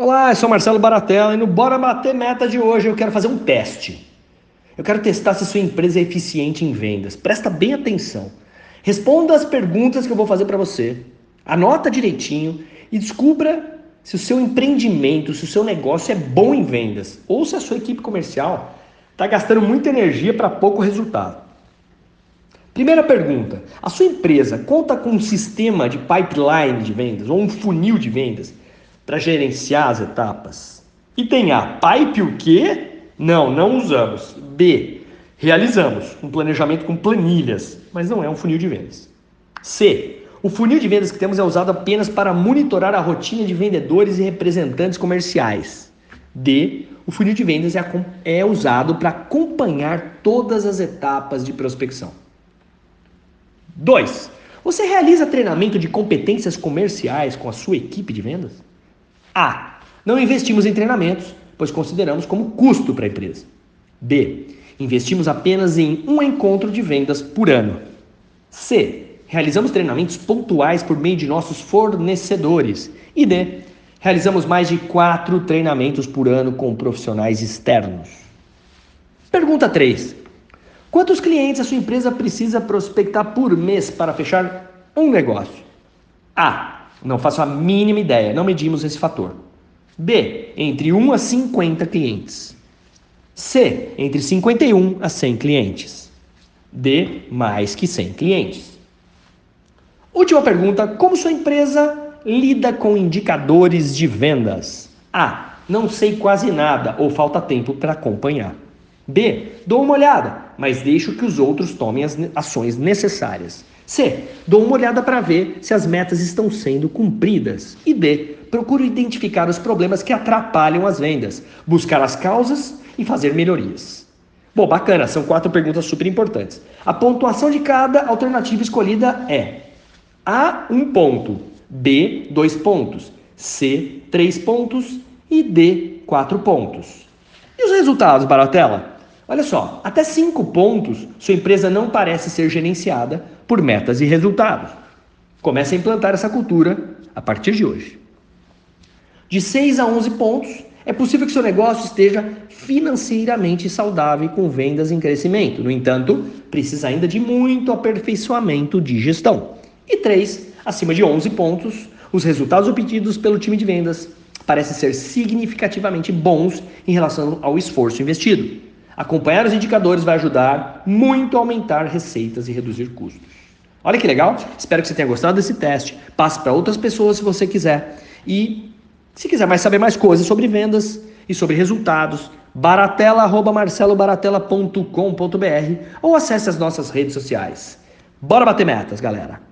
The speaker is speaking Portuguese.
Olá, eu sou Marcelo Baratella e no Bora Bater Meta de hoje eu quero fazer um teste. Eu quero testar se sua empresa é eficiente em vendas. Presta bem atenção. Responda as perguntas que eu vou fazer para você. Anota direitinho e descubra se o seu empreendimento, se o seu negócio é bom em vendas ou se a sua equipe comercial está gastando muita energia para pouco resultado. Primeira pergunta: a sua empresa conta com um sistema de pipeline de vendas ou um funil de vendas? Para gerenciar as etapas. Item A, pipe o quê? Não, não usamos. B, realizamos um planejamento com planilhas, mas não é um funil de vendas. C, o funil de vendas que temos é usado apenas para monitorar a rotina de vendedores e representantes comerciais. D, o funil de vendas é, é usado para acompanhar todas as etapas de prospecção. 2. Você realiza treinamento de competências comerciais com a sua equipe de vendas? A. Não investimos em treinamentos, pois consideramos como custo para a empresa. B. Investimos apenas em um encontro de vendas por ano. C. Realizamos treinamentos pontuais por meio de nossos fornecedores. E D. Realizamos mais de quatro treinamentos por ano com profissionais externos. Pergunta 3. Quantos clientes a sua empresa precisa prospectar por mês para fechar um negócio? A. Não faço a mínima ideia, não medimos esse fator. B, entre 1 a 50 clientes. C, entre 51 a 100 clientes. D, mais que 100 clientes. Última pergunta: como sua empresa lida com indicadores de vendas? A, não sei quase nada ou falta tempo para acompanhar. B, dou uma olhada, mas deixo que os outros tomem as ações necessárias. C. Dou uma olhada para ver se as metas estão sendo cumpridas. E D. Procuro identificar os problemas que atrapalham as vendas, buscar as causas e fazer melhorias. Bom, bacana, são quatro perguntas super importantes. A pontuação de cada alternativa escolhida é A, um ponto, B, dois pontos, C, três pontos e D, quatro pontos. E os resultados, Baratella? Olha só, até cinco pontos, sua empresa não parece ser gerenciada por metas e resultados. Comece a implantar essa cultura a partir de hoje. De 6 a 11 pontos, é possível que seu negócio esteja financeiramente saudável com vendas em crescimento. No entanto, precisa ainda de muito aperfeiçoamento de gestão. E 3, acima de 11 pontos, os resultados obtidos pelo time de vendas parecem ser significativamente bons em relação ao esforço investido. Acompanhar os indicadores vai ajudar muito a aumentar receitas e reduzir custos. Olha que legal, espero que você tenha gostado desse teste. Passe para outras pessoas se você quiser. E se quiser mais saber mais coisas sobre vendas e sobre resultados, baratela@marcelobaratela.com.br ou acesse as nossas redes sociais. Bora bater metas, galera!